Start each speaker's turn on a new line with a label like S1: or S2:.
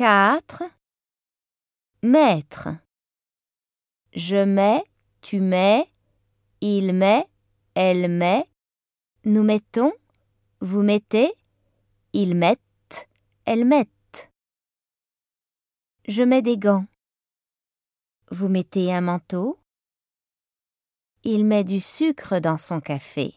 S1: 4. Mettre. Je mets, tu mets, il met, elle met, nous mettons, vous mettez, ils mettent, elles mettent. Je mets des gants. Vous mettez un manteau. Il met du sucre dans son café.